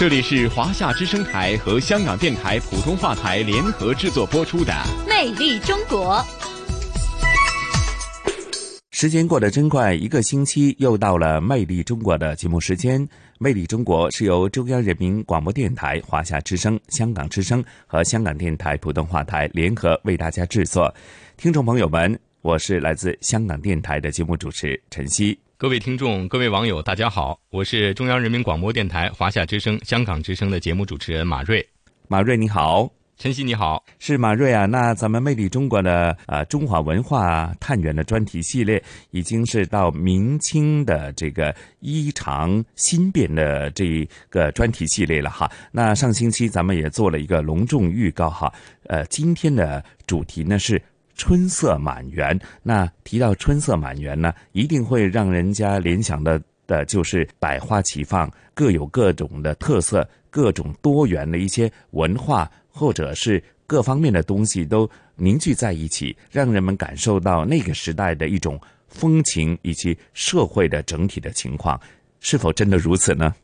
这里是华夏之声台和香港电台普通话台联合制作播出的《魅力中国》。时间过得真快，一个星期又到了《魅力中国》的节目时间。《魅力中国》是由中央人民广播电台、华夏之声、香港之声和香港电台普通话台联合为大家制作。听众朋友们，我是来自香港电台的节目主持陈曦。各位听众、各位网友，大家好，我是中央人民广播电台华夏之声、香港之声的节目主持人马瑞。马瑞你好，晨曦你好，是马瑞啊。那咱们魅力中国的呃中华文化探源的专题系列，已经是到明清的这个衣裳新变的这个专题系列了哈。那上星期咱们也做了一个隆重预告哈，呃，今天的主题呢是。春色满园，那提到春色满园呢，一定会让人家联想的的就是百花齐放，各有各种的特色，各种多元的一些文化或者是各方面的东西都凝聚在一起，让人们感受到那个时代的一种风情以及社会的整体的情况，是否真的如此呢？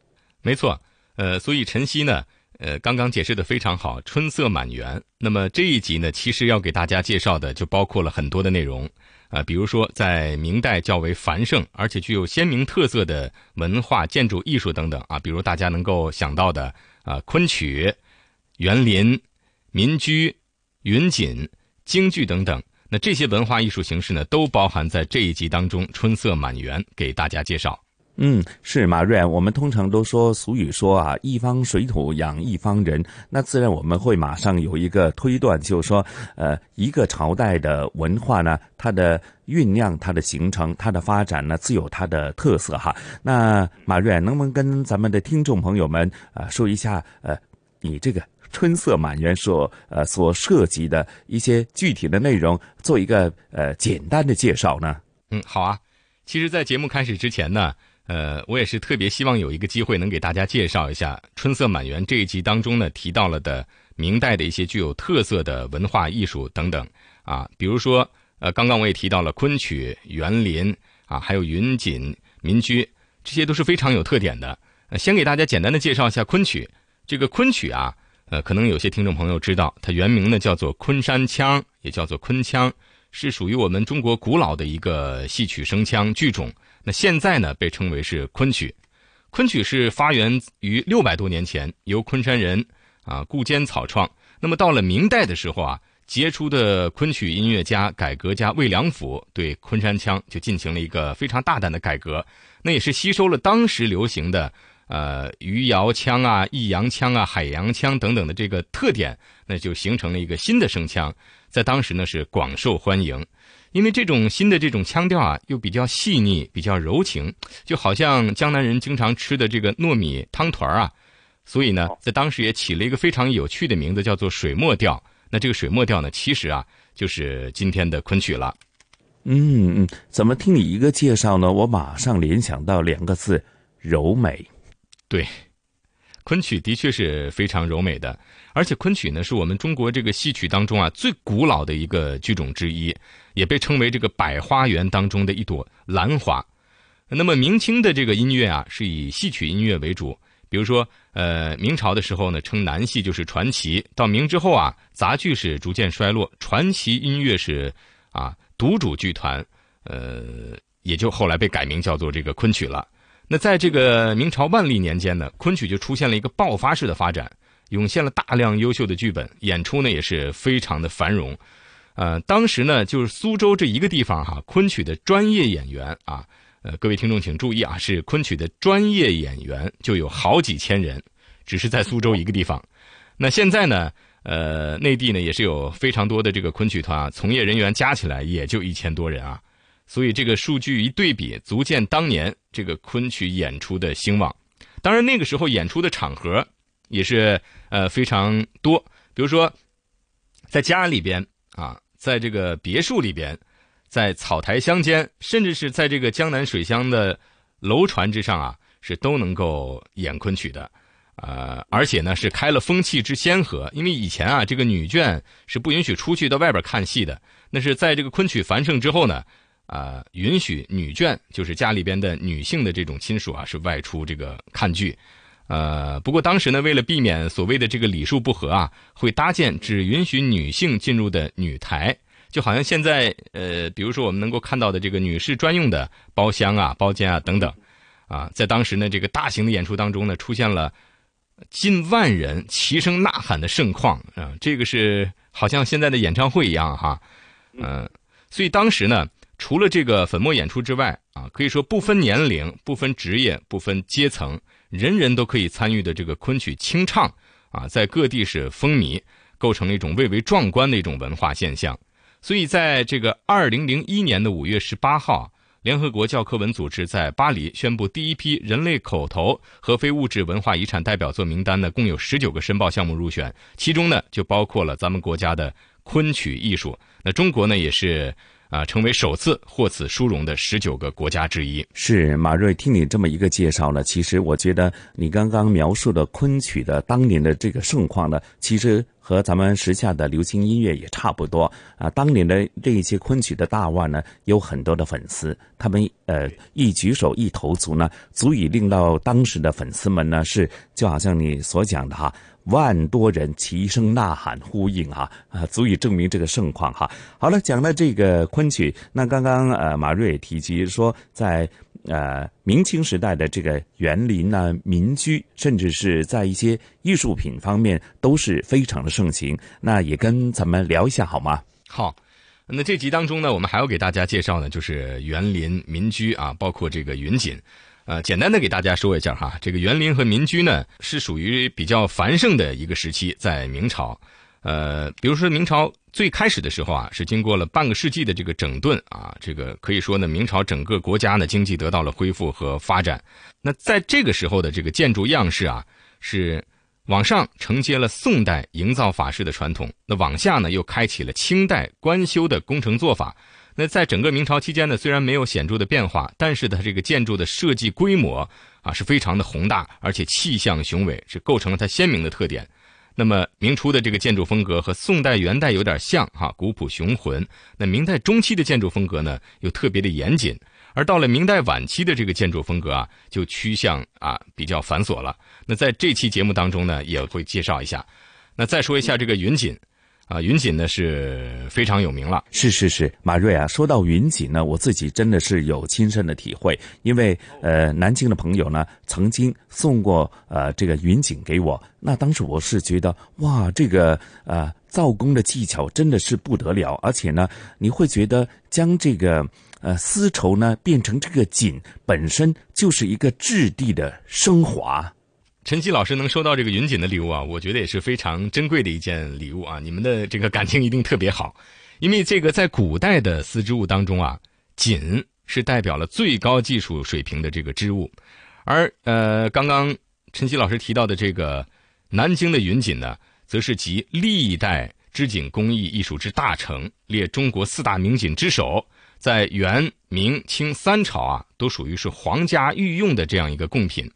没错，呃，所以晨曦呢。呃，刚刚解释的非常好，春色满园。那么这一集呢，其实要给大家介绍的就包括了很多的内容，啊，比如说在明代较为繁盛而且具有鲜明特色的文化、建筑、艺术等等啊，比如大家能够想到的啊，昆曲、园林、民居、云锦、京剧等等。那这些文化艺术形式呢，都包含在这一集当中，春色满园给大家介绍。嗯，是马瑞，我们通常都说俗语说啊，一方水土养一方人，那自然我们会马上有一个推断，就是说，呃，一个朝代的文化呢，它的酝酿、它的形成、它的发展呢，自有它的特色哈。那马瑞，能不能跟咱们的听众朋友们啊说一下，呃，你这个春色满园所呃所涉及的一些具体的内容，做一个呃简单的介绍呢？嗯，好啊。其实，在节目开始之前呢。呃，我也是特别希望有一个机会能给大家介绍一下《春色满园》这一集当中呢提到了的明代的一些具有特色的文化艺术等等啊，比如说呃，刚刚我也提到了昆曲、园林啊，还有云锦、民居，这些都是非常有特点的。先给大家简单的介绍一下昆曲。这个昆曲啊，呃，可能有些听众朋友知道，它原名呢叫做昆山腔，也叫做昆腔，是属于我们中国古老的一个戏曲声腔剧种。那现在呢，被称为是昆曲。昆曲是发源于六百多年前，由昆山人啊顾坚草创。那么到了明代的时候啊，杰出的昆曲音乐家、改革家魏良辅对昆山腔就进行了一个非常大胆的改革。那也是吸收了当时流行的呃余姚腔啊、弋阳腔啊、海洋腔等等的这个特点，那就形成了一个新的声腔，在当时呢是广受欢迎。因为这种新的这种腔调啊，又比较细腻，比较柔情，就好像江南人经常吃的这个糯米汤团儿啊，所以呢，在当时也起了一个非常有趣的名字，叫做水墨调。那这个水墨调呢，其实啊，就是今天的昆曲了。嗯嗯，怎么听你一个介绍呢？我马上联想到两个字：柔美。对。昆曲的确是非常柔美的，而且昆曲呢是我们中国这个戏曲当中啊最古老的一个剧种之一，也被称为这个百花园当中的一朵兰花。那么明清的这个音乐啊是以戏曲音乐为主，比如说呃明朝的时候呢称南戏就是传奇，到明之后啊杂剧是逐渐衰落，传奇音乐是啊独主剧团，呃也就后来被改名叫做这个昆曲了。那在这个明朝万历年间呢，昆曲就出现了一个爆发式的发展，涌现了大量优秀的剧本，演出呢也是非常的繁荣。呃，当时呢就是苏州这一个地方哈，昆曲的专业演员啊，呃，各位听众请注意啊，是昆曲的专业演员就有好几千人，只是在苏州一个地方。那现在呢，呃，内地呢也是有非常多的这个昆曲团啊，从业人员加起来也就一千多人啊。所以这个数据一对比，足见当年这个昆曲演出的兴旺。当然，那个时候演出的场合也是呃非常多。比如说，在家里边啊，在这个别墅里边，在草台乡间，甚至是在这个江南水乡的楼船之上啊，是都能够演昆曲的。呃，而且呢是开了风气之先河，因为以前啊，这个女眷是不允许出去到外边看戏的。那是在这个昆曲繁盛之后呢，啊，允许女眷，就是家里边的女性的这种亲属啊，是外出这个看剧。呃，不过当时呢，为了避免所谓的这个礼数不合啊，会搭建只允许女性进入的女台，就好像现在呃，比如说我们能够看到的这个女士专用的包厢啊、包间啊等等，啊，在当时呢，这个大型的演出当中呢，出现了。近万人齐声呐喊的盛况啊，这个是好像现在的演唱会一样哈，嗯，所以当时呢，除了这个粉墨演出之外啊，可以说不分年龄、不分职业、不分阶层，人人都可以参与的这个昆曲清唱啊，在各地是风靡，构成了一种蔚为壮观的一种文化现象。所以在这个二零零一年的五月十八号。联合国教科文组织在巴黎宣布，第一批人类口头和非物质文化遗产代表作名单呢，共有十九个申报项目入选，其中呢就包括了咱们国家的昆曲艺术。那中国呢也是啊，成为首次获此殊荣的十九个国家之一。是马瑞，听你这么一个介绍呢，其实我觉得你刚刚描述的昆曲的当年的这个盛况呢，其实。和咱们时下的流行音乐也差不多啊。当年的这一些昆曲的大腕呢，有很多的粉丝，他们呃一举手一投足呢，足以令到当时的粉丝们呢是就好像你所讲的哈，万多人齐声呐喊呼应哈啊，足以证明这个盛况哈。好了，讲了这个昆曲，那刚刚呃马瑞也提及说在。呃，明清时代的这个园林呢，民居，甚至是在一些艺术品方面都是非常的盛行。那也跟咱们聊一下好吗？好，那这集当中呢，我们还要给大家介绍呢，就是园林、民居啊，包括这个云锦。呃，简单的给大家说一下哈，这个园林和民居呢，是属于比较繁盛的一个时期，在明朝。呃，比如说明朝最开始的时候啊，是经过了半个世纪的这个整顿啊，这个可以说呢，明朝整个国家呢经济得到了恢复和发展。那在这个时候的这个建筑样式啊，是往上承接了宋代营造法式的传统，那往下呢又开启了清代官修的工程做法。那在整个明朝期间呢，虽然没有显著的变化，但是它这个建筑的设计规模啊是非常的宏大，而且气象雄伟，是构成了它鲜明的特点。那么明初的这个建筑风格和宋代、元代有点像哈，古朴雄浑。那明代中期的建筑风格呢，又特别的严谨。而到了明代晚期的这个建筑风格啊，就趋向啊比较繁琐了。那在这期节目当中呢，也会介绍一下。那再说一下这个云锦。啊，云锦呢是非常有名了。是是是，马瑞啊，说到云锦呢，我自己真的是有亲身的体会，因为呃，南京的朋友呢曾经送过呃这个云锦给我，那当时我是觉得哇，这个呃造工的技巧真的是不得了，而且呢，你会觉得将这个呃丝绸呢变成这个锦本身就是一个质地的升华。陈曦老师能收到这个云锦的礼物啊，我觉得也是非常珍贵的一件礼物啊。你们的这个感情一定特别好，因为这个在古代的丝织物当中啊，锦是代表了最高技术水平的这个织物，而呃，刚刚陈曦老师提到的这个南京的云锦呢，则是集历代织锦工艺艺术之大成，列中国四大名锦之首，在元、明、清三朝啊，都属于是皇家御用的这样一个贡品。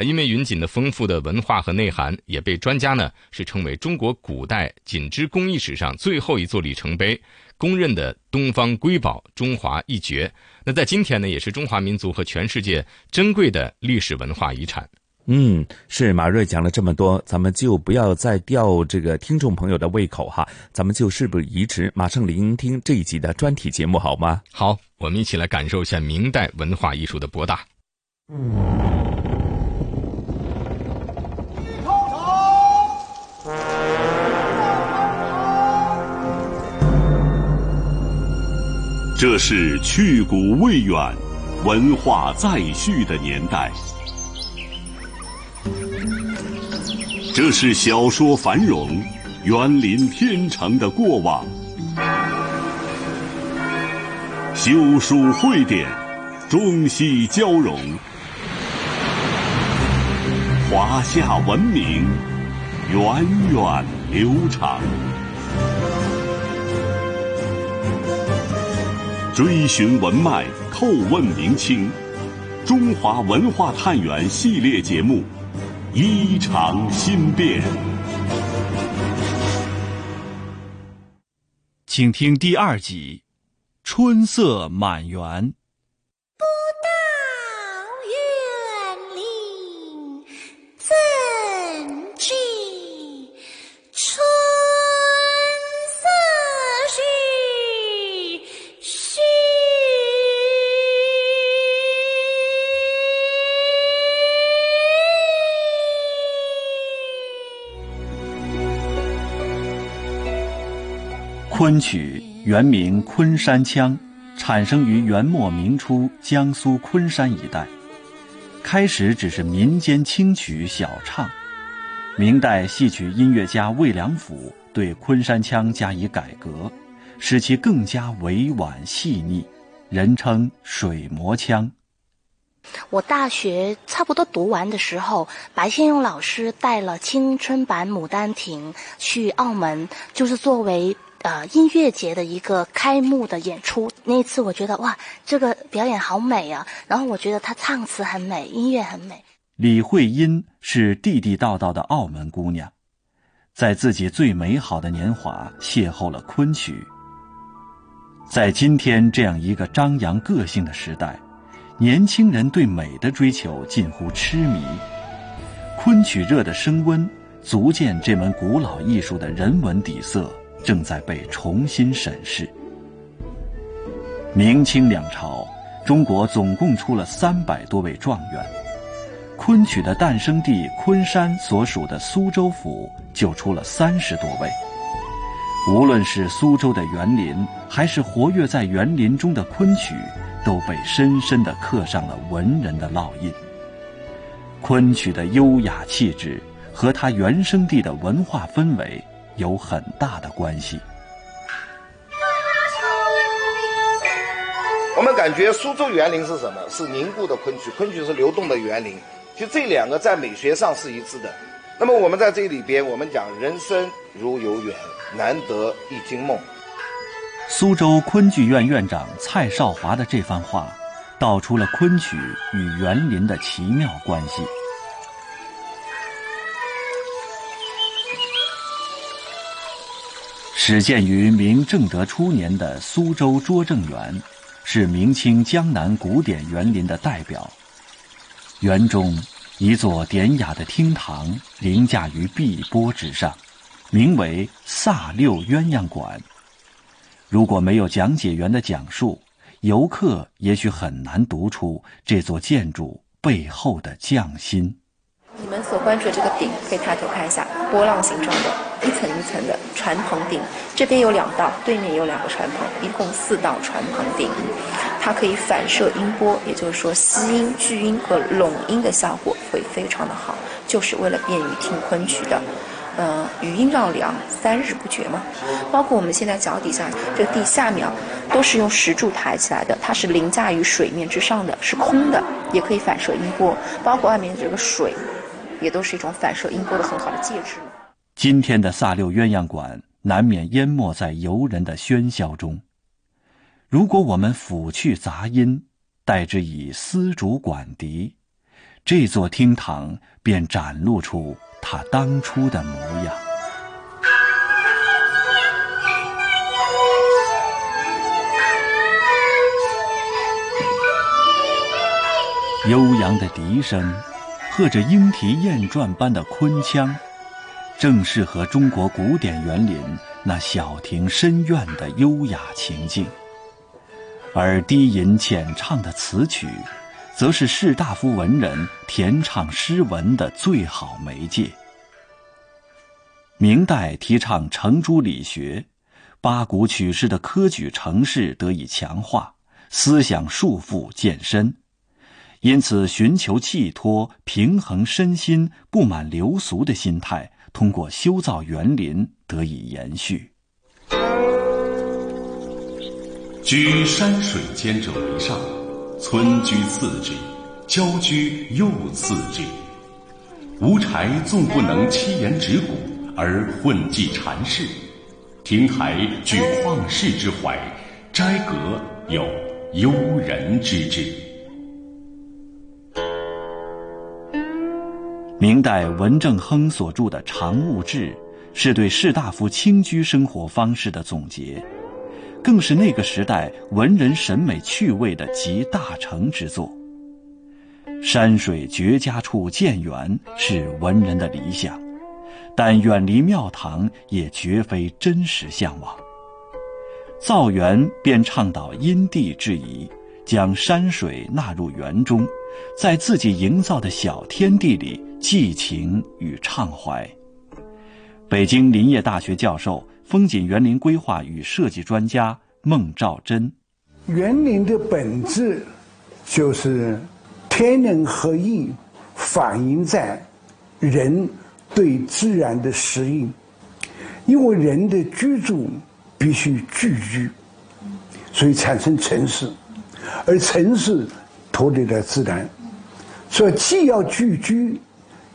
呃，因为云锦的丰富的文化和内涵，也被专家呢是称为中国古代锦织工艺史上最后一座里程碑，公认的东方瑰宝、中华一绝。那在今天呢，也是中华民族和全世界珍贵的历史文化遗产。嗯，是马瑞讲了这么多，咱们就不要再吊这个听众朋友的胃口哈，咱们就事不宜迟，马上聆听这一集的专题节目好吗？好，我们一起来感受一下明代文化艺术的博大。这是去古未远、文化再续的年代。这是小说繁荣、园林天成的过往。修书汇典，中西交融。华夏文明源远流长，追寻文脉，叩问明清，中华文化探源系列节目《衣裳新变》，请听第二集《春色满园》。昆曲原名昆山腔，产生于元末明初江苏昆山一带。开始只是民间轻曲小唱，明代戏曲音乐家魏良辅对昆山腔加以改革，使其更加委婉细腻，人称水磨腔。我大学差不多读完的时候，白先勇老师带了青春版《牡丹亭》去澳门，就是作为。呃，音乐节的一个开幕的演出，那一次我觉得哇，这个表演好美啊！然后我觉得他唱词很美，音乐很美。李慧英是地地道道的澳门姑娘，在自己最美好的年华邂逅了昆曲。在今天这样一个张扬个性的时代，年轻人对美的追求近乎痴迷，昆曲热的升温，足见这门古老艺术的人文底色。正在被重新审视。明清两朝，中国总共出了三百多位状元，昆曲的诞生地昆山所属的苏州府就出了三十多位。无论是苏州的园林，还是活跃在园林中的昆曲，都被深深地刻上了文人的烙印。昆曲的优雅气质和它原生地的文化氛围。有很大的关系。我们感觉苏州园林是什么？是凝固的昆曲，昆曲是流动的园林。就这两个在美学上是一致的。那么我们在这里边，我们讲人生如游园，难得一惊梦。苏州昆剧院院长蔡少华的这番话，道出了昆曲与园林的奇妙关系。始建于明正德初年的苏州拙政园，是明清江南古典园林的代表。园中一座典雅的厅堂凌驾于碧波之上，名为萨六鸳鸯馆。如果没有讲解员的讲述，游客也许很难读出这座建筑背后的匠心。你们所关注的这个顶，可以抬头看一下，波浪形状的。一层一层的船棚顶，这边有两道，对面有两个船棚，一共四道船棚顶，它可以反射音波，也就是说吸音、聚音和拢音的效果会非常的好，就是为了便于听昆曲的。嗯，余音绕梁，三日不绝嘛。包括我们现在脚底下这个地下面，都是用石柱抬起来的，它是凌驾于水面之上的，是空的，也可以反射音波。包括外面这个水，也都是一种反射音波的很好的介质嘛。今天的萨六鸳鸯馆难免淹没在游人的喧嚣中。如果我们抚去杂音，代之以丝竹管笛，这座厅堂便展露出它当初的模样。悠扬的笛声，和着莺啼燕转般的昆腔。正适合中国古典园林那小庭深院的优雅情境，而低吟浅唱的词曲，则是士大夫文人填唱诗文的最好媒介。明代提倡程朱理学，八股曲式的科举程式得以强化，思想束缚渐深，因此寻求寄托、平衡身心、不满流俗的心态。通过修造园林得以延续。居山水间者为上，村居次之，郊居又次之。无柴纵不能七言指古，而混迹禅室；亭台举旷世之怀，斋阁有幽人之志。明代文正亨所著的《常务志》，是对士大夫清居生活方式的总结，更是那个时代文人审美趣味的集大成之作。山水绝佳处建园是文人的理想，但远离庙堂也绝非真实向往。造园便倡导因地制宜，将山水纳入园中。在自己营造的小天地里寄情与畅怀。北京林业大学教授、风景园林规划与设计专家孟兆珍：园林的本质就是天人合一，反映在人对自然的适应。因为人的居住必须聚居，所以产生城市，而城市。脱离了自然，所以既要聚居，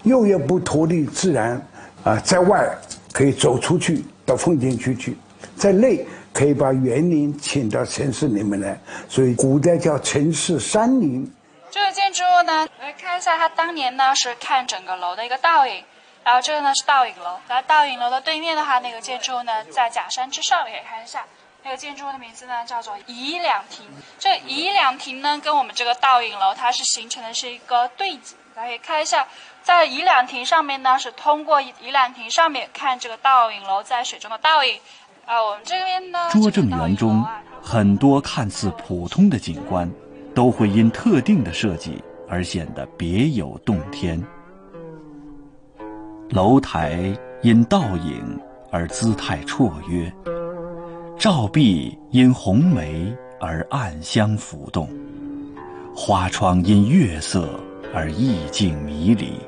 又要不脱离自然。啊，在外可以走出去到风景区去，在内可以把园林请到城市里面来。所以古代叫城市山林。这个建筑物呢，来看一下，它当年呢是看整个楼的一个倒影。然后这个呢是倒影楼，然后倒影楼的对面的话，那个建筑呢在假山之上，可以看一下。那个建筑物的名字呢叫做怡两亭。这怡两亭呢跟我们这个倒影楼它是形成的是一个对景，大家看一下，在怡两亭上面呢是通过怡两亭上面看这个倒影楼在水中的倒影。啊，我们这边呢，拙政园中很多看似普通的景观，都会因特定的设计而显得别有洞天。楼台因倒影而姿态绰约。照壁因红梅而暗香浮动，花窗因月色而意境迷离。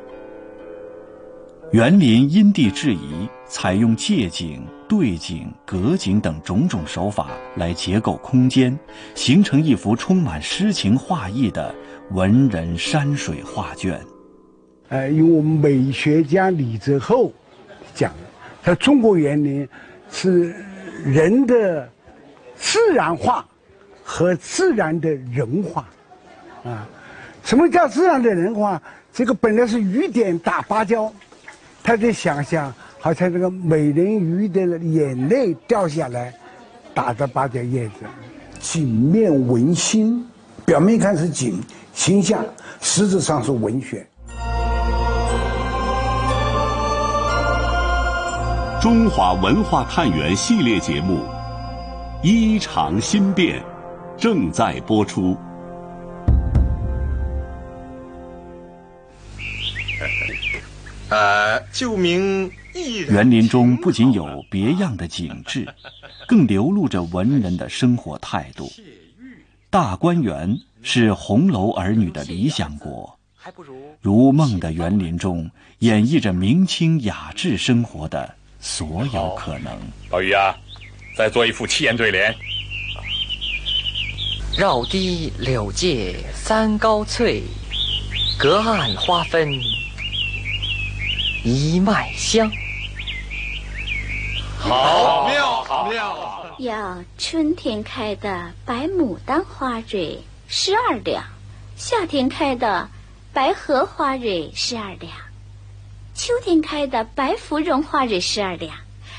园林因地制宜，采用借景、对景、隔景等种种手法来结构空间，形成一幅充满诗情画意的文人山水画卷。呃，因为我们美学家李泽厚讲，他中国园林是。人的自然化和自然的人化，啊，什么叫这样的人话？这个本来是雨点打芭蕉，他在想象好像这个美人鱼的眼泪掉下来，打的芭蕉叶子，景面文心，表面看是景形象，实质上是文学。中华文化探源系列节目《衣裳新变》正在播出。呃，旧名园林中不仅有别样的景致，更流露着文人的生活态度。大观园是红楼儿女的理想国，如梦的园林中演绎着明清雅致生活的。所有可能。宝玉啊，再做一副七言对联。绕堤柳借三高翠，隔岸花分一脉香。好妙，好妙。要春天开的白牡丹花蕊十二两，夏天开的白荷花蕊十二两。秋天开的白芙蓉花蕊十二两，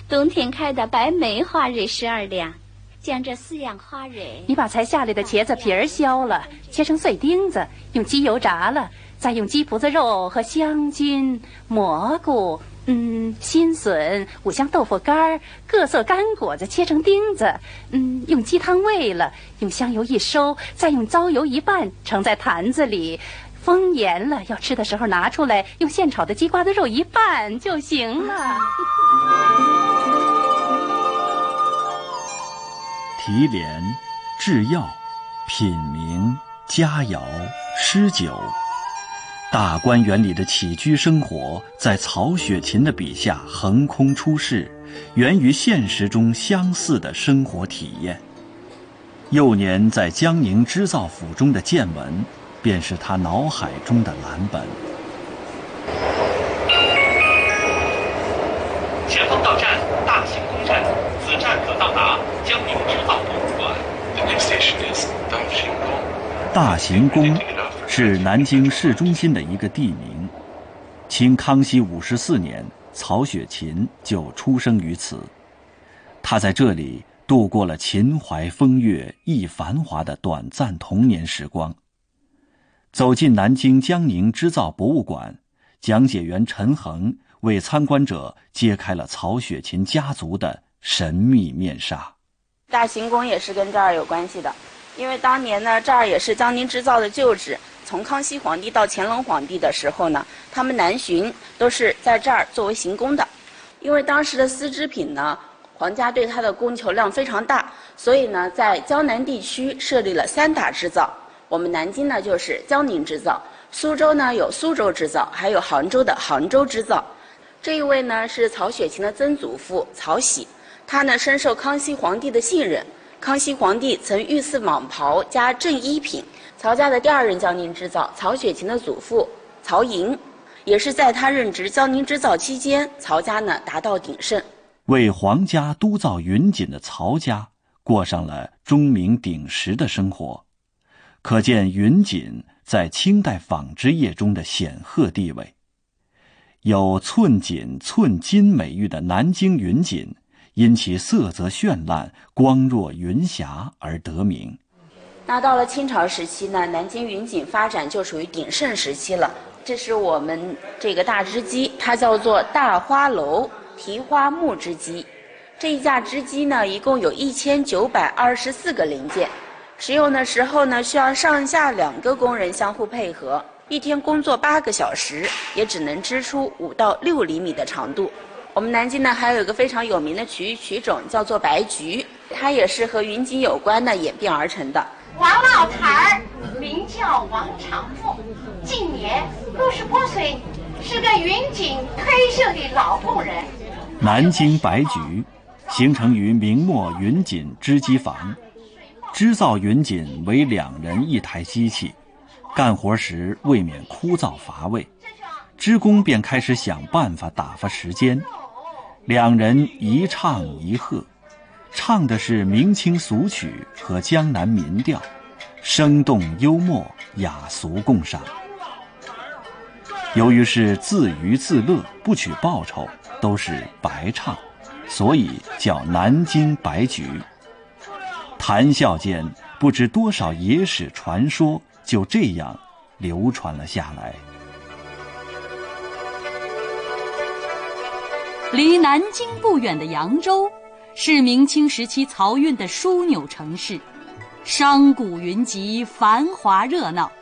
冬天开的白梅花蕊十二两。将这四样花蕊，你把才下来的茄子皮儿削了，切成碎丁子，用鸡油炸了，再用鸡脯子肉和香菌、蘑菇、嗯，新笋、五香豆腐干儿、各色干果子切成丁子，嗯，用鸡汤煨了，用香油一收，再用糟油一拌，盛在坛子里。封严了，要吃的时候拿出来，用现炒的鸡瓜子肉一拌就行了。提莲、制药、品茗、佳肴、诗酒，大观园里的起居生活，在曹雪芹的笔下横空出世，源于现实中相似的生活体验。幼年在江宁织造府中的见闻，便是他脑海中的蓝本。前方到站大行宫站，此站可到达江宁织造博物馆。The next station is 大行宫。大行宫。是南京市中心的一个地名。清康熙五十四年，曹雪芹就出生于此。他在这里度过了秦淮风月亦繁华的短暂童年时光。走进南京江宁织造博物馆，讲解员陈恒为参观者揭开了曹雪芹家族的神秘面纱。大行宫也是跟这儿有关系的，因为当年呢，这儿也是江宁织造的旧址。从康熙皇帝到乾隆皇帝的时候呢，他们南巡都是在这儿作为行宫的。因为当时的丝织品呢，皇家对它的供求量非常大，所以呢，在江南地区设立了三大织造。我们南京呢就是江宁织造，苏州呢有苏州织造，还有杭州的杭州织造。这一位呢是曹雪芹的曾祖父曹玺，他呢深受康熙皇帝的信任，康熙皇帝曾御赐蟒袍加正衣品。曹家的第二任江宁织造，曹雪芹的祖父曹寅，也是在他任职江宁织造期间，曹家呢达到鼎盛。为皇家督造云锦的曹家，过上了钟鸣鼎食的生活，可见云锦在清代纺织业中的显赫地位。有“寸锦寸金”美誉的南京云锦，因其色泽绚烂、光若云霞而得名。那到了清朝时期呢，南京云锦发展就属于鼎盛时期了。这是我们这个大织机，它叫做大花楼提花木织机。这一架织机呢，一共有一千九百二十四个零件。使用的时候呢，需要上下两个工人相互配合，一天工作八个小时，也只能织出五到六厘米的长度。我们南京呢，还有一个非常有名的曲曲种，叫做白菊，它也是和云锦有关的演变而成的。王老太儿名叫王长富，今年六十八岁，是个云锦退休的老工人。南京白菊，形成于明末云锦织机房，织造云锦为两人一台机器，干活时未免枯燥乏味，织工便开始想办法打发时间。两人一唱一和。唱的是明清俗曲和江南民调，生动幽默，雅俗共赏。由于是自娱自乐，不取报酬，都是白唱，所以叫南京白菊。谈笑间，不知多少野史传说就这样流传了下来。离南京不远的扬州。是明清时期漕运的枢纽城市，商贾云集，繁华热闹。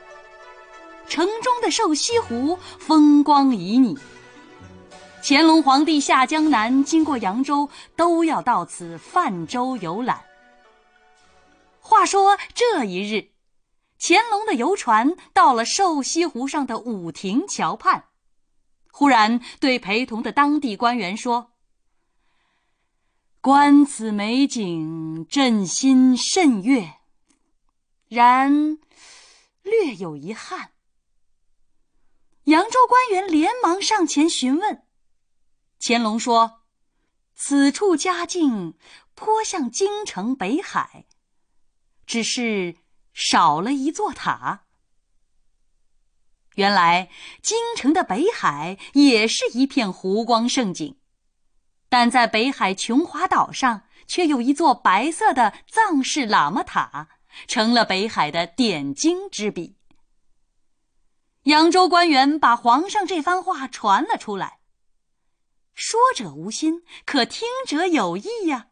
城中的瘦西湖风光旖旎。乾隆皇帝下江南经过扬州，都要到此泛舟游览。话说这一日，乾隆的游船到了瘦西湖上的五亭桥畔，忽然对陪同的当地官员说。观此美景，朕心甚悦。然略有遗憾。扬州官员连忙上前询问，乾隆说：“此处佳境颇像京城北海，只是少了一座塔。原来京城的北海也是一片湖光胜景。”但在北海琼华岛上，却有一座白色的藏式喇嘛塔，成了北海的点睛之笔。扬州官员把皇上这番话传了出来。说者无心，可听者有意呀。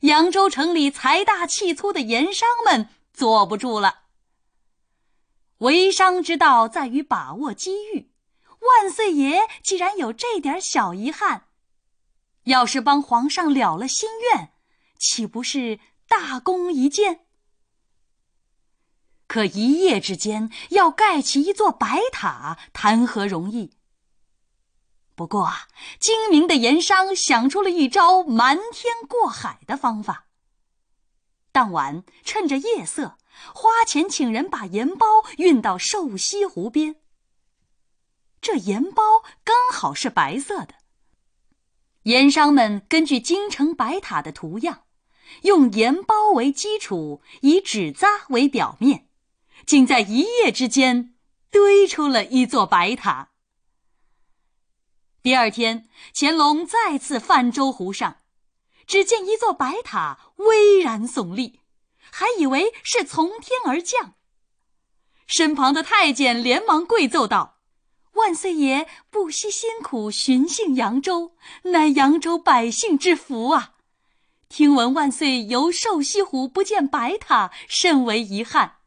扬州城里财大气粗的盐商们坐不住了。为商之道在于把握机遇，万岁爷既然有这点小遗憾。要是帮皇上了了心愿，岂不是大功一件？可一夜之间要盖起一座白塔，谈何容易？不过，精明的盐商想出了一招瞒天过海的方法。当晚趁着夜色，花钱请人把盐包运到瘦西湖边。这盐包刚好是白色的。盐商们根据京城白塔的图样，用盐包为基础，以纸扎为表面，竟在一夜之间堆出了一座白塔。第二天，乾隆再次泛舟湖上，只见一座白塔巍然耸立，还以为是从天而降。身旁的太监连忙跪奏道：“万岁爷不惜辛苦巡幸扬州，乃扬州百姓之福啊！听闻万岁游瘦西湖不见白塔，甚为遗憾。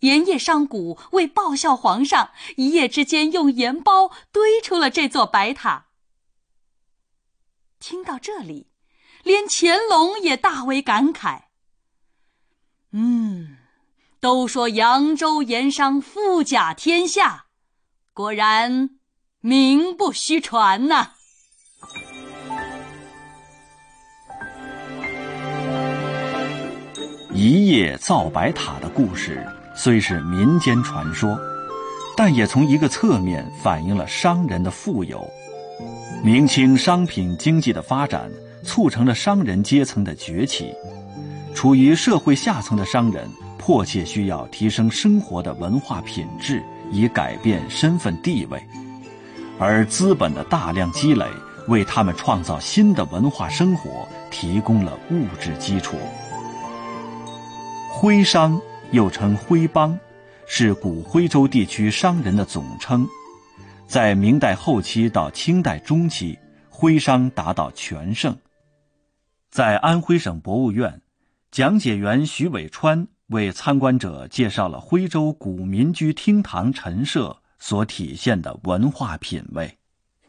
连夜商贾为报效皇上，一夜之间用盐包堆出了这座白塔。”听到这里，连乾隆也大为感慨。嗯。都说扬州盐商富甲天下，果然名不虚传呐。一夜造白塔的故事虽是民间传说，但也从一个侧面反映了商人的富有。明清商品经济的发展，促成了商人阶层的崛起。处于社会下层的商人。迫切需要提升生活的文化品质，以改变身份地位，而资本的大量积累为他们创造新的文化生活提供了物质基础。徽商又称徽帮，是古徽州地区商人的总称。在明代后期到清代中期，徽商达到全盛。在安徽省博物院，讲解员徐伟川。为参观者介绍了徽州古民居厅堂陈设所体现的文化品味。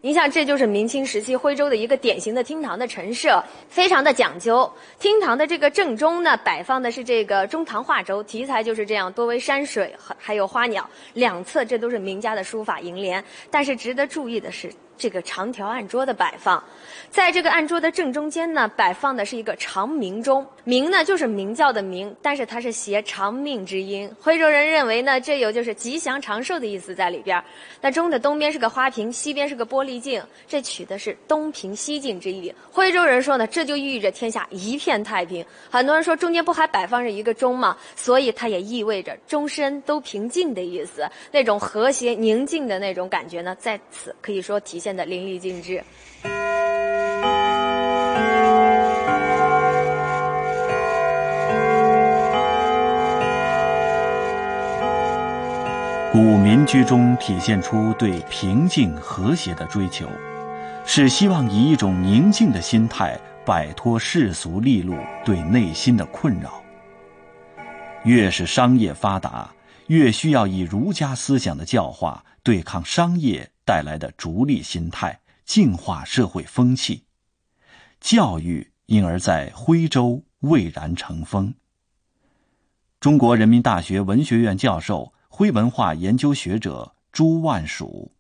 您像，这就是明清时期徽州的一个典型的厅堂的陈设，非常的讲究。厅堂的这个正中呢，摆放的是这个中堂画轴，题材就是这样，多为山水和还有花鸟。两侧这都是名家的书法楹联。但是值得注意的是。这个长条案桌的摆放，在这个案桌的正中间呢，摆放的是一个长明钟。明呢，就是明教的明，但是它是谐长命之音。徽州人认为呢，这有就是吉祥长寿的意思在里边。那钟的东边是个花瓶，西边是个玻璃镜，这取的是东平西静之意。徽州人说呢，这就寓意着天下一片太平。很多人说，中间不还摆放着一个钟吗？所以它也意味着终身都平静的意思。那种和谐宁静的那种感觉呢，在此可以说体。现的淋漓尽致。古民居中体现出对平静和谐的追求，是希望以一种宁静的心态摆脱世俗利禄对内心的困扰。越是商业发达，越需要以儒家思想的教化对抗商业。带来的逐利心态，净化社会风气，教育因而在徽州蔚然成风。中国人民大学文学院教授、徽文化研究学者朱万曙：，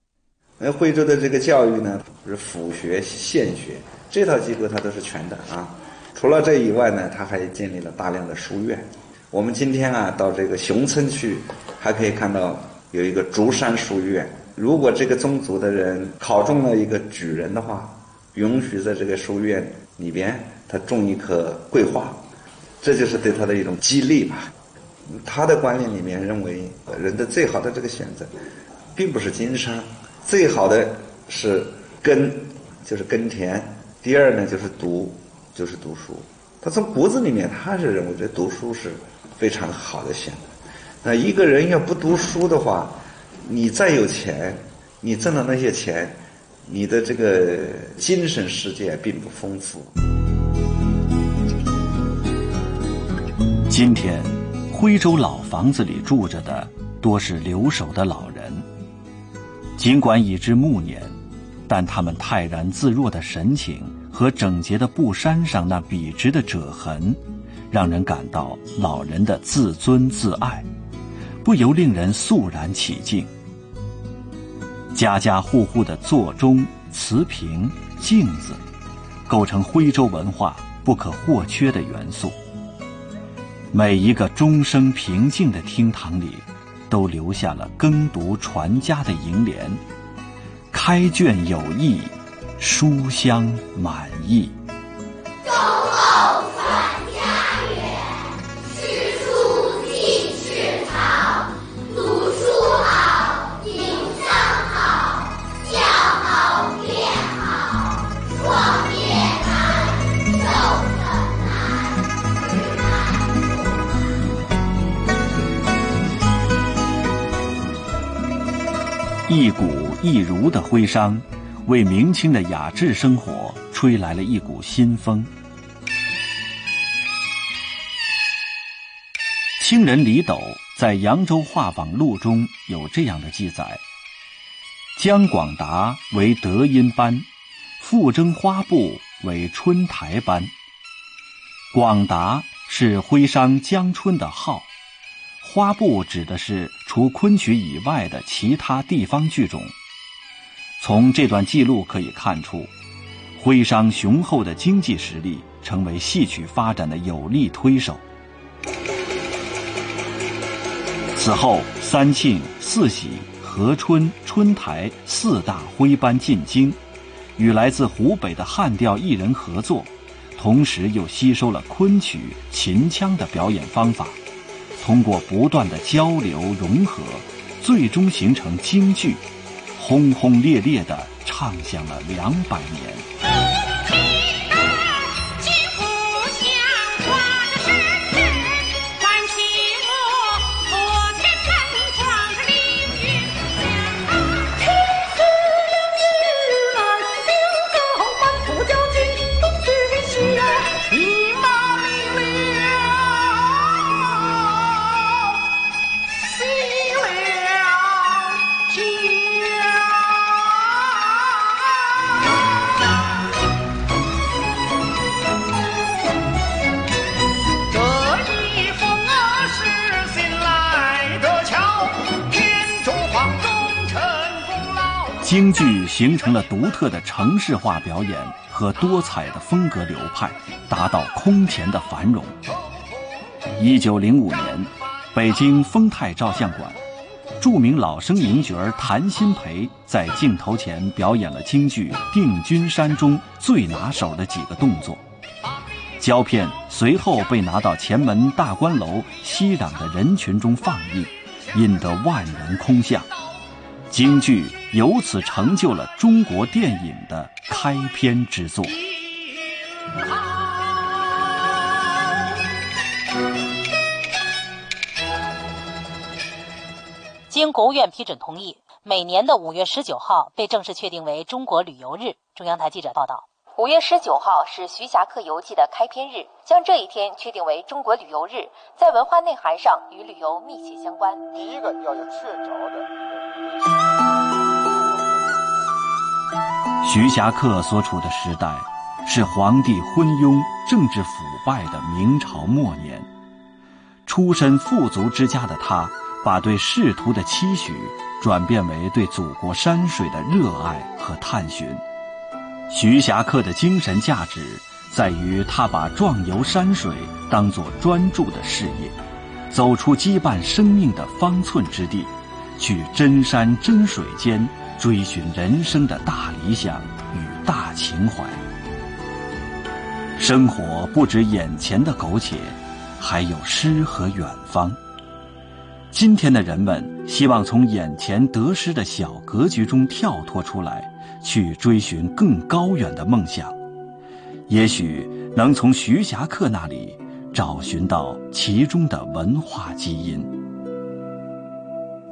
那徽州的这个教育呢，是府学、县学这套机构，它都是全的啊。除了这以外呢，它还建立了大量的书院。我们今天啊，到这个熊村去，还可以看到有一个竹山书院。如果这个宗族的人考中了一个举人的话，允许在这个书院里边他种一棵桂花，这就是对他的一种激励吧。他的观念里面认为，人的最好的这个选择，并不是经商，最好的是耕，就是耕田。第二呢，就是读，就是读书。他从骨子里面，他是认为这读书是非常好的选择。那一个人要不读书的话，你再有钱，你挣的那些钱，你的这个精神世界并不丰富。今天，徽州老房子里住着的多是留守的老人，尽管已至暮年，但他们泰然自若的神情和整洁的布衫上那笔直的褶痕，让人感到老人的自尊自爱，不由令人肃然起敬。家家户户的座钟、瓷瓶、镜子，构成徽州文化不可或缺的元素。每一个钟声平静的厅堂里，都留下了耕读传家的楹联：“开卷有益，书香满溢。”一古一儒的徽商，为明清的雅致生活吹来了一股新风。清人李斗在《扬州画舫录》中有这样的记载：姜广达为德音班，复征花布为春台班。广达是徽商江春的号，花布指的是除昆曲以外的其他地方剧种。从这段记录可以看出，徽商雄厚的经济实力成为戏曲发展的有力推手。此后，三庆、四喜、和春、春台四大徽班进京，与来自湖北的汉调艺人合作，同时又吸收了昆曲、秦腔的表演方法，通过不断的交流融合，最终形成京剧，轰轰烈烈地唱响了两百年。形成了独特的城市化表演和多彩的风格流派，达到空前的繁荣。一九零五年，北京丰泰照相馆，著名老生名角谭鑫培在镜头前表演了京剧《定军山》中最拿手的几个动作。胶片随后被拿到前门大观楼熙攘的人群中放映，引得万人空巷。京剧由此成就了中国电影的开篇之作。经国务院批准同意，每年的五月十九号被正式确定为中国旅游日。中央台记者报道。五月十九号是徐霞客游记的开篇日，将这一天确定为中国旅游日，在文化内涵上与旅游密切相关。第一个要有确凿的。徐霞客所处的时代，是皇帝昏庸、政治腐败的明朝末年。出身富足之家的他，把对仕途的期许转变为对祖国山水的热爱和探寻。徐霞客的精神价值，在于他把壮游山水当作专注的事业，走出羁绊生命的方寸之地。去真山真水间追寻人生的大理想与大情怀。生活不止眼前的苟且，还有诗和远方。今天的人们希望从眼前得失的小格局中跳脱出来，去追寻更高远的梦想。也许能从徐霞客那里找寻到其中的文化基因。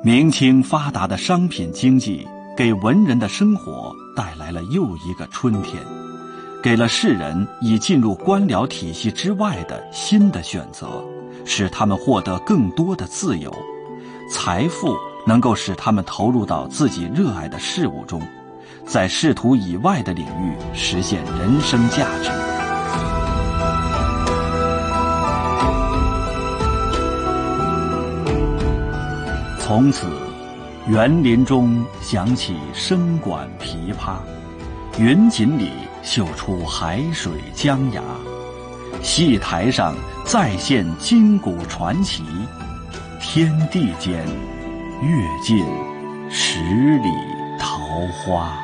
明清发达的商品经济，给文人的生活带来了又一个春天，给了世人以进入官僚体系之外的新的选择，使他们获得更多的自由，财富能够使他们投入到自己热爱的事物中，在仕途以外的领域实现人生价值。从此，园林中响起笙管琵琶，云锦里绣出海水江崖，戏台上再现金谷传奇，天地间跃进十里桃花。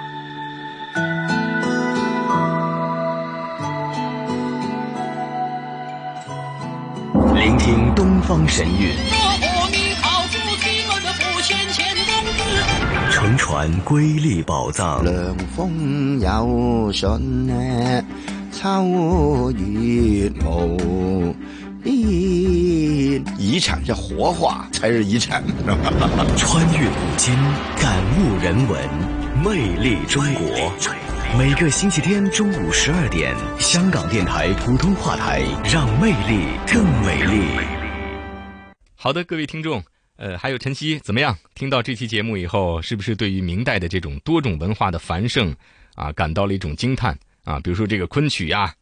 方神韵。乘船瑰丽宝藏。凉风有信呢，秋月无边。遗产是活化才是遗产。穿越古今，感悟人文，魅力中国。每个星期天中午十二点，香港电台普通话台，让魅力更美丽。好的，各位听众，呃，还有晨曦，怎么样？听到这期节目以后，是不是对于明代的这种多种文化的繁盛啊，感到了一种惊叹啊？比如说这个昆曲呀，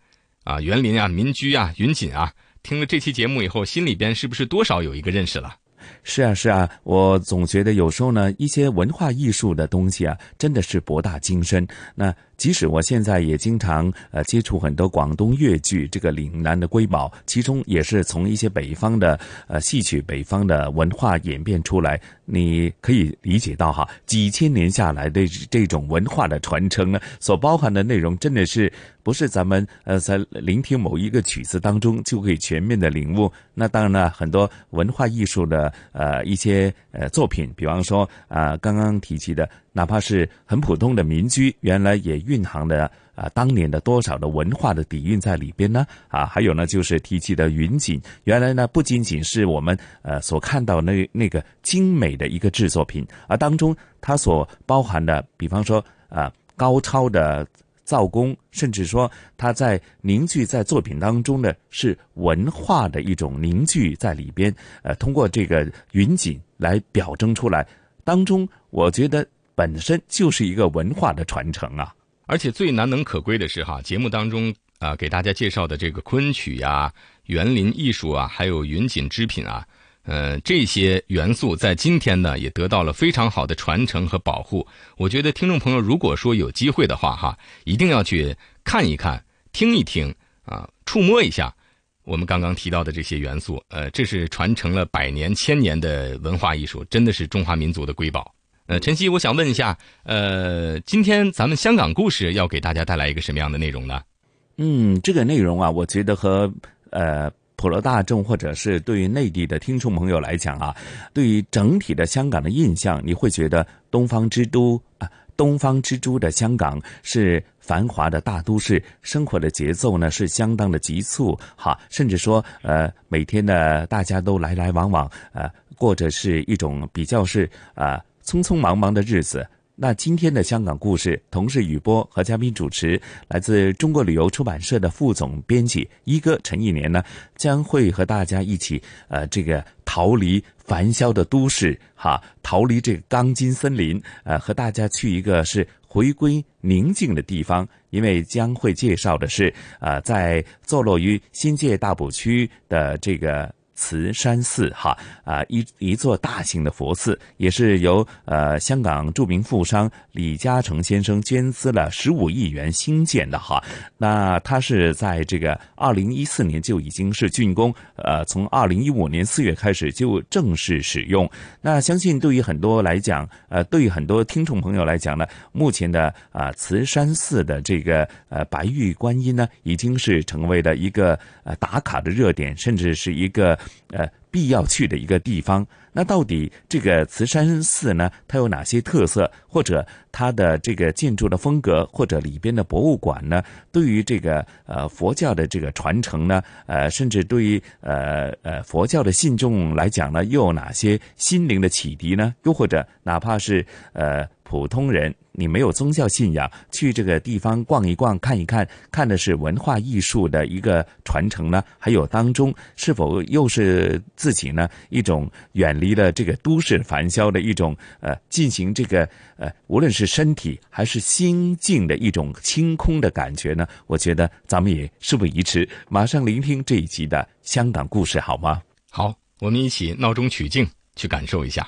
啊，园林啊，民居啊，云锦啊，听了这期节目以后，心里边是不是多少有一个认识了？是啊，是啊，我总觉得有时候呢，一些文化艺术的东西啊，真的是博大精深。那即使我现在也经常呃接触很多广东粤剧这个岭南的瑰宝，其中也是从一些北方的呃戏曲、北方的文化演变出来。你可以理解到哈，几千年下来的这种文化的传承呢，所包含的内容真的是不是咱们呃在聆听某一个曲子当中就可以全面的领悟。那当然了，很多文化艺术的呃一些呃作品，比方说啊刚刚提及的。哪怕是很普通的民居，原来也蕴含了啊当年的多少的文化的底蕴在里边呢？啊，还有呢，就是提起的云锦，原来呢不仅仅是我们呃所看到那那个精美的一个制作品，而当中它所包含的，比方说啊高超的造工，甚至说它在凝聚在作品当中的是文化的一种凝聚在里边，呃，通过这个云锦来表征出来，当中我觉得。本身就是一个文化的传承啊，而且最难能可贵的是哈，节目当中啊给大家介绍的这个昆曲呀、园林艺术啊，还有云锦织品啊，呃这些元素在今天呢也得到了非常好的传承和保护。我觉得听众朋友如果说有机会的话哈，一定要去看一看、听一听啊、触摸一下我们刚刚提到的这些元素。呃，这是传承了百年、千年的文化艺术，真的是中华民族的瑰宝。呃，晨曦，我想问一下，呃，今天咱们香港故事要给大家带来一个什么样的内容呢？嗯，这个内容啊，我觉得和呃普罗大众或者是对于内地的听众朋友来讲啊，对于整体的香港的印象，你会觉得东方之都啊，东方之珠的香港是繁华的大都市，生活的节奏呢是相当的急促，哈，甚至说呃每天呢大家都来来往往，呃过着是一种比较是啊。匆匆忙忙的日子。那今天的香港故事，同事雨波和嘉宾主持，来自中国旅游出版社的副总编辑一哥陈一年呢，将会和大家一起，呃，这个逃离繁嚣的都市，哈，逃离这个钢筋森林，呃，和大家去一个是回归宁静的地方，因为将会介绍的是，呃，在坐落于新界大埔区的这个。慈山寺，哈啊，一一座大型的佛寺，也是由呃香港著名富商李嘉诚先生捐资了十五亿元兴建的，哈。那它是在这个二零一四年就已经是竣工，呃，从二零一五年四月开始就正式使用。那相信对于很多来讲，呃，对于很多听众朋友来讲呢，目前的啊慈山寺的这个呃白玉观音呢，已经是成为了一个呃打卡的热点，甚至是一个。呃，必要去的一个地方。那到底这个慈山寺呢？它有哪些特色？或者它的这个建筑的风格，或者里边的博物馆呢？对于这个呃佛教的这个传承呢？呃，甚至对于呃呃佛教的信众来讲呢，又有哪些心灵的启迪呢？又或者哪怕是呃。普通人，你没有宗教信仰，去这个地方逛一逛、看一看，看的是文化艺术的一个传承呢？还有当中是否又是自己呢一种远离了这个都市繁嚣的一种呃，进行这个呃，无论是身体还是心境的一种清空的感觉呢？我觉得咱们也事不宜迟，马上聆听这一集的香港故事，好吗？好，我们一起闹中取静，去感受一下。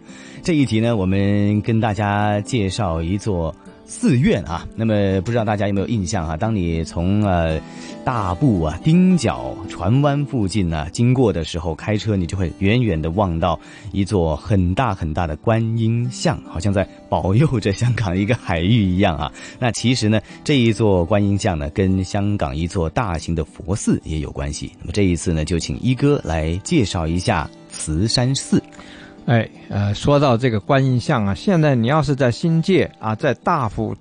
这一集呢，我们跟大家介绍一座寺院啊。那么不知道大家有没有印象啊？当你从呃大埔啊丁角船湾附近呢、经过的时候，开车你就会远远的望到一座很大很大的观音像，好像在保佑着香港一个海域一样啊。那其实呢，这一座观音像呢，跟香港一座大型的佛寺也有关系。那么这一次呢，就请一哥来介绍一下慈山寺。哎，呃，说到这个观音像啊，现在你要是在新界啊，在大埔，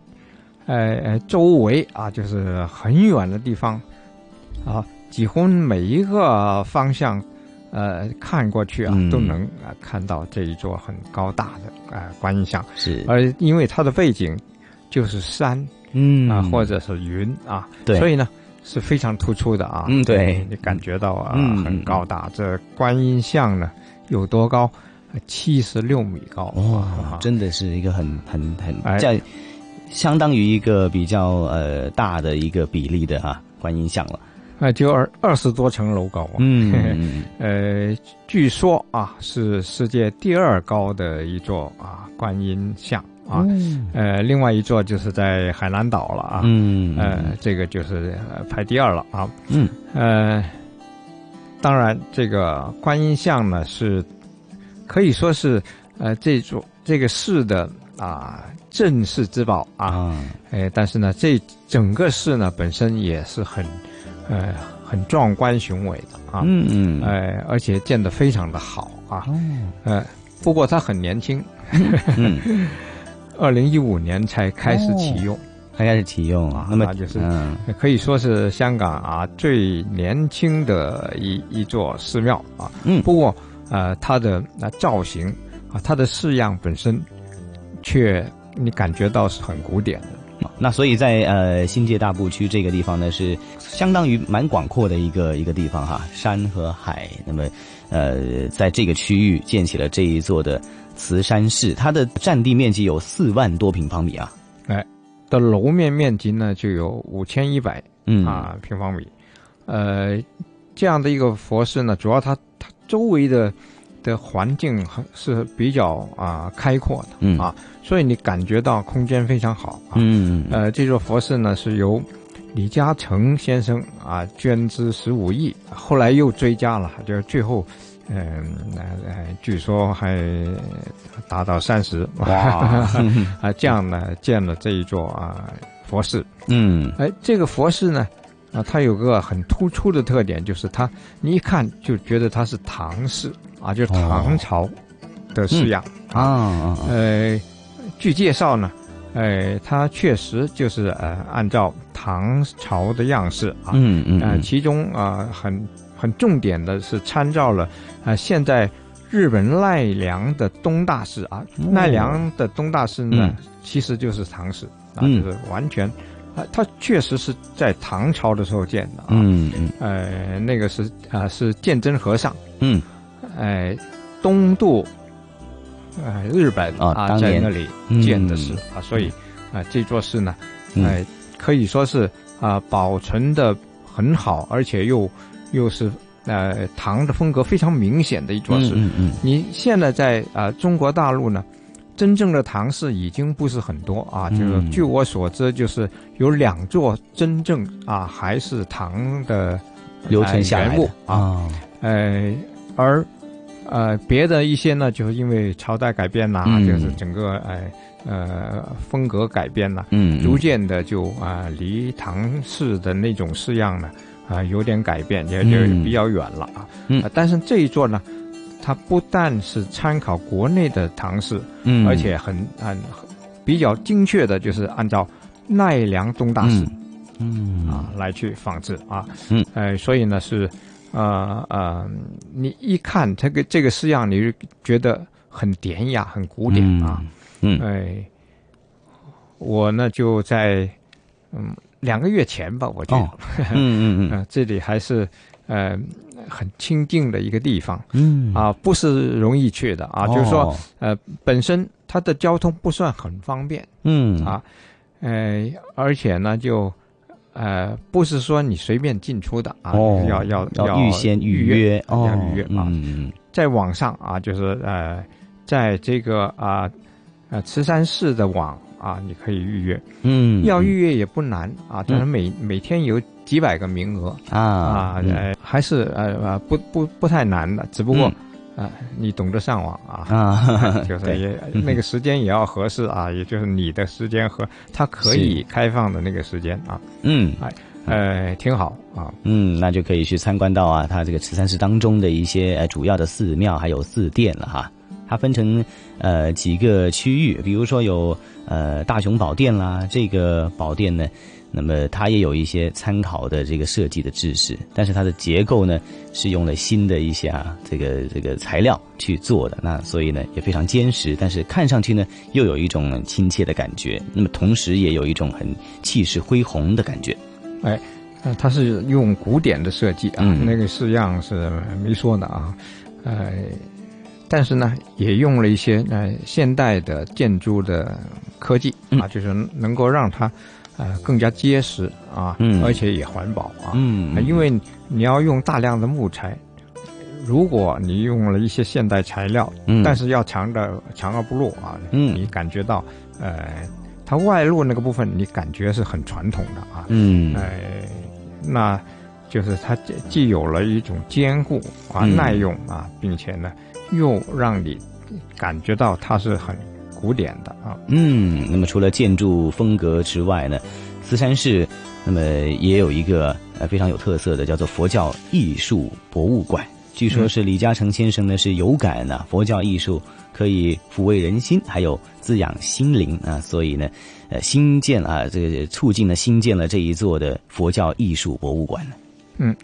呃呃周围啊，就是很远的地方，啊，几乎每一个方向，呃，看过去啊，嗯都能啊、看到这一座很高大的啊、观音像。是，而因为它的背景就是山，嗯啊，或者是云啊，对所以呢是非常突出的啊。嗯对你感觉到啊、嗯很高大。这观音像呢有多高？七十六米高。哇，真的是一个很很很哎在相当于一个比较呃大的一个比例的哈、观音像了。哎，就二二十多层楼高啊。嗯嗯 呃，据说啊是世界第二高的一座啊观音像啊。嗯呃，另外一座就是在海南岛了啊。嗯呃，这个就是呃排第二了啊。嗯。呃，当然，这个观音像呢是可以说是呃这座这个市的啊镇市之宝啊。哎、但是呢，这整个市呢本身也是很呃很壮观雄伟的啊。嗯嗯呃，而且建得非常的好啊。呃，不过它很年轻。嗯。二零一五年才开始启用。才开始启用啊，那么就是嗯可以说是香港啊最年轻的一一座寺庙啊。嗯，不过呃，它的那造型啊，它的式样本身，却你感觉到是很古典的。那所以在呃新界大埔区这个地方呢，是相当于蛮广阔的一个一个地方哈，山和海。那么呃，在这个区域建起了这一座的慈山寺，它的占地面积有四万多平方米啊。哎，的楼面面积呢就有五千一百嗯啊平方米，呃，这样的一个佛寺呢，主要它它周围的的环境很是比较啊开阔的，嗯啊，所以你感觉到空间非常好啊，嗯呃，这座佛寺呢是由李嘉诚先生啊捐资十五亿，后来又追加了，就是最后。嗯，据说还达到三十哇 啊，这样呢建了这一座啊佛寺。嗯，哎，这个佛寺呢，啊，它有个很突出的特点，就是它你一看就觉得它是唐式啊，就是唐朝的式样、啊啊，呃，据介绍呢，呃，它确实就是呃按照唐朝的样式啊，呃，嗯嗯呃其中啊、很很重点的是参照了啊、呃现在日本奈良的东大寺啊，奈良的东大寺呢、嗯。其实就是唐式啊，嗯。就是完全啊，它确实是在唐朝的时候建的啊，嗯嗯。呃，那个是啊、是鉴真和尚，嗯，哎、东渡呃日本啊在那里建的寺、啊，所以啊、这座寺呢，嗯。哎、可以说是啊、保存的很好，而且又又是呃唐的风格非常明显的一座寺。嗯嗯嗯。你现在在啊、中国大陆呢，真正的唐寺已经不是很多啊，就是嗯据我所知，就是有两座真正啊还是唐的留存下来啊，呃，而呃别的一些呢，就是因为朝代改变呐、嗯。就是整个哎呃风格改变了、逐渐的就啊、离唐式的那种式样呢啊、有点改变，也就嗯。比较远了啊。嗯。啊但是这一座呢，它不但是参考国内的唐诗，嗯。而且很很很比较精确的，就是按照奈良东大寺。嗯。啊来去仿制啊，嗯，呃，所以呢是，呃呃，你一看这个这个式样，你就觉得很典雅、很古典啊，嗯。哎，我呢就在嗯两个月前吧，我觉得，哦。嗯嗯嗯。呃这里还是呃很清静的一个地方，嗯。啊，不是容易去的。啊，哦。就是说呃本身它的交通不算很方便，嗯。啊，呃，而且呢，就呃，不是说你随便进出的啊，哦。要要要预先预预约。哦要预约啊。嗯。在网上啊，就是呃，在这个啊呃慈山寺的网啊，你可以预约。嗯，要预约也不难啊，但是每每天有几百个名额啊啊，呃，还是呃呃不不不太难的，只不过。啊，你懂得上网啊，啊，就是也那个时间也要合适啊，也就是你的时间和它可以开放的那个时间啊，嗯，哎，呃，挺好啊，嗯，那就可以去参观到啊，它这个慈山寺当中的一些呃主要的寺庙还有寺殿了哈，它分成呃几个区域，比如说有呃大雄宝殿啦，这个宝殿呢。那么它也有一些参考的这个设计的知识，但是它的结构呢是用了新的一些啊这个这个材料去做的，那所以呢也非常坚实，但是看上去呢又有一种亲切的感觉，那么同时也有一种很气势恢宏的感觉。哎，它是用古典的设计啊，嗯、那个式样是没说的啊，呃，但是呢也用了一些呃现代的建筑的科技啊，就是能够让它。呃，更加结实啊，嗯，而且也环保啊，嗯，因为你要用大量的木材，如果你用了一些现代材料，嗯，但是要强的强而不弱啊，嗯，你感觉到呃，它外露那个部分，你感觉是很传统的啊，嗯，哎，那就是它既有了一种坚固啊、耐用啊，并且呢，又让你感觉到它是很。古典的啊，嗯，那么除了建筑风格之外呢，慈山市那么也有一个呃非常有特色的叫做佛教艺术博物馆。据说是李嘉诚先生呢是有感呢佛教艺术可以抚慰人心，还有滋养心灵啊，所以呢，呃新建啊这个促进了新建了这一座的佛教艺术博物馆。嗯，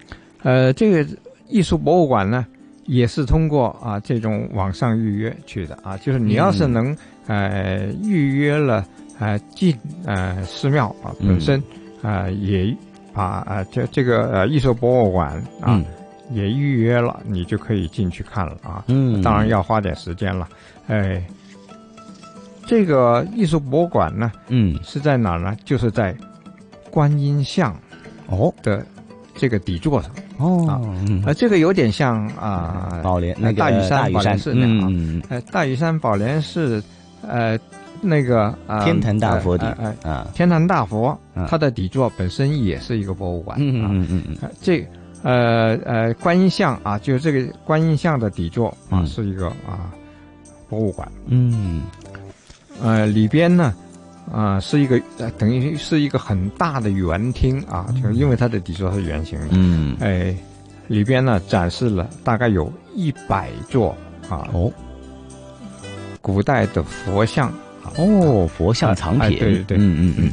呃，这个艺术博物馆呢也是通过啊这种网上预约去的啊，就是你要是能。呃，预约了呃进呃寺庙啊，本身啊也把啊这这个呃艺术博物馆啊也预约了，你就可以进去看了啊。嗯，当然要花点时间了。哎，这个艺术博物馆呢，嗯，是在哪儿呢？就是在观音像哦的这个底座上。哦啊，这个有点像啊宝莲那个大屿山宝莲寺那样。嗯，呃大屿山宝莲寺。呃，那个啊，天坛大佛底啊，天坛大佛，它的底座本身也是一个博物馆。嗯嗯嗯嗯，这呃呃观音像啊，就是这个观音像的底座啊，是一个啊博物馆。嗯，呃里边呢啊是一个等于是一个很大的圆厅啊，就因为它的底座是圆形的。嗯，哎，里边呢展示了大概有一百座啊。哦。古代的佛像哦，佛像藏品，对对对，嗯嗯嗯，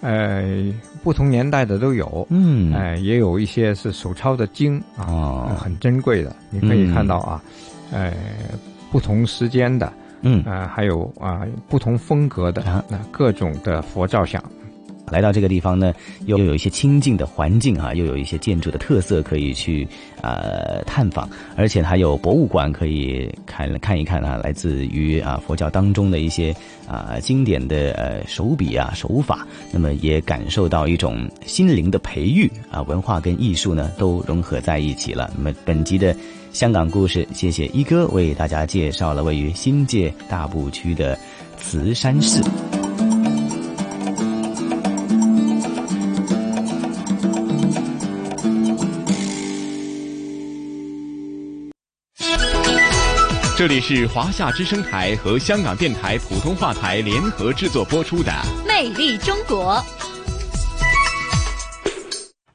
呃，不同年代的都有，嗯，哎，也有一些是手抄的经啊，很珍贵的，你可以看到啊，呃，不同时间的，嗯，啊，还有啊，不同风格的那各种的佛照像。来到这个地方呢，又有一些清静的环境啊，又有一些建筑的特色可以去呃探访，而且还有博物馆可以看看一看啊，来自于啊佛教当中的一些啊经典的呃手笔啊手法，那么也感受到一种心灵的培育啊，文化跟艺术呢都融合在一起了。那么本集的香港故事，谢谢一哥为大家介绍了位于新界大埔区的慈山寺。这里是华夏之声台和香港电台普通话台联合制作播出的《魅力中国》。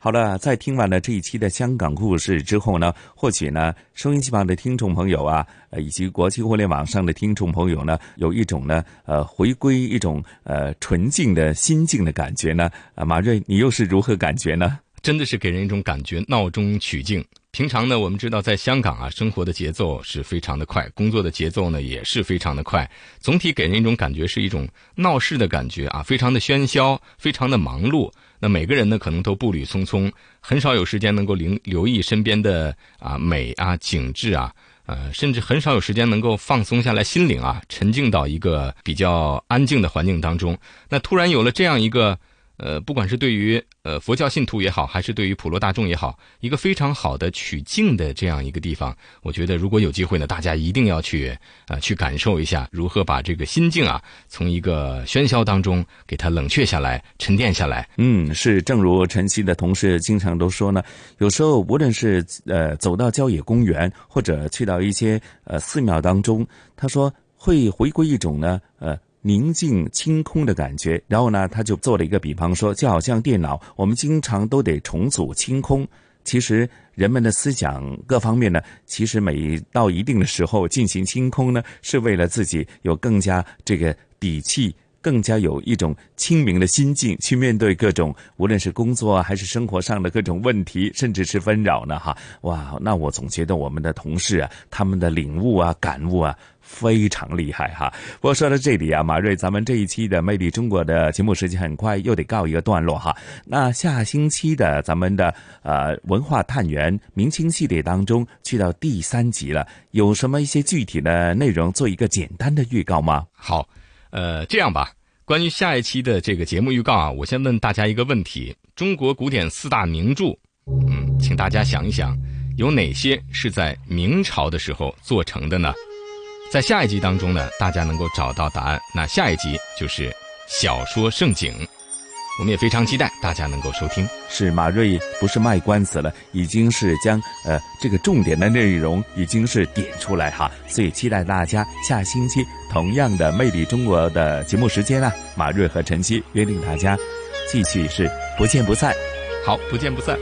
好了，在听完了这一期的香港故事之后呢，或许呢，收音机旁的听众朋友啊，呃，以及国际互联网上的听众朋友呢，有一种呢，呃，回归一种呃纯净的心境的感觉呢。啊，马瑞，你又是如何感觉呢？真的是给人一种感觉，闹中取静。平常呢，我们知道在香港啊，生活的节奏是非常的快，工作的节奏呢也是非常的快，总体给人一种感觉是一种闹市的感觉啊，非常的喧嚣，非常的忙碌。那每个人呢，可能都步履匆匆，很少有时间能够留留意身边的啊美啊景致啊，呃，甚至很少有时间能够放松下来心灵啊，沉浸到一个比较安静的环境当中。那突然有了这样一个。呃，不管是对于呃佛教信徒也好，还是对于普罗大众也好，一个非常好的取静的这样一个地方。我觉得如果有机会呢，大家一定要去呃去感受一下，如何把这个心境啊，从一个喧嚣当中给它冷却下来、沉淀下来。嗯，是，正如晨曦的同事经常都说呢，有时候无论是呃走到郊野公园，或者去到一些呃寺庙当中，他说会回归一种呢呃。宁静清空的感觉，然后呢，他就做了一个比方说，就好像电脑，我们经常都得重组清空。其实人们的思想各方面呢，其实每到一定的时候进行清空呢，是为了自己有更加这个底气。更加有一种清明的心境去面对各种，无论是工作还是生活上的各种问题，甚至是纷扰呢，哈，哇，那我总觉得我们的同事啊，他们的领悟啊、感悟啊，非常厉害哈。不过说到这里啊，马瑞，咱们这一期的《魅力中国》的节目时间很快又得告一个段落哈。那下星期的咱们的呃文化探源明清系列当中，去到第三集了，有什么一些具体的内容做一个简单的预告吗？好。呃，这样吧，关于下一期的这个节目预告啊，我先问大家一个问题：中国古典四大名著，嗯，请大家想一想，有哪些是在明朝的时候做成的呢？在下一集当中呢，大家能够找到答案。那下一集就是小说盛景。我们也非常期待大家能够收听。是马瑞不是卖关子了，已经是将呃这个重点的内容已经是点出来哈，所以期待大家下星期同样的《魅力中国》的节目时间啊，马瑞和晨曦约定大家继续是不见不散。好，不见不散。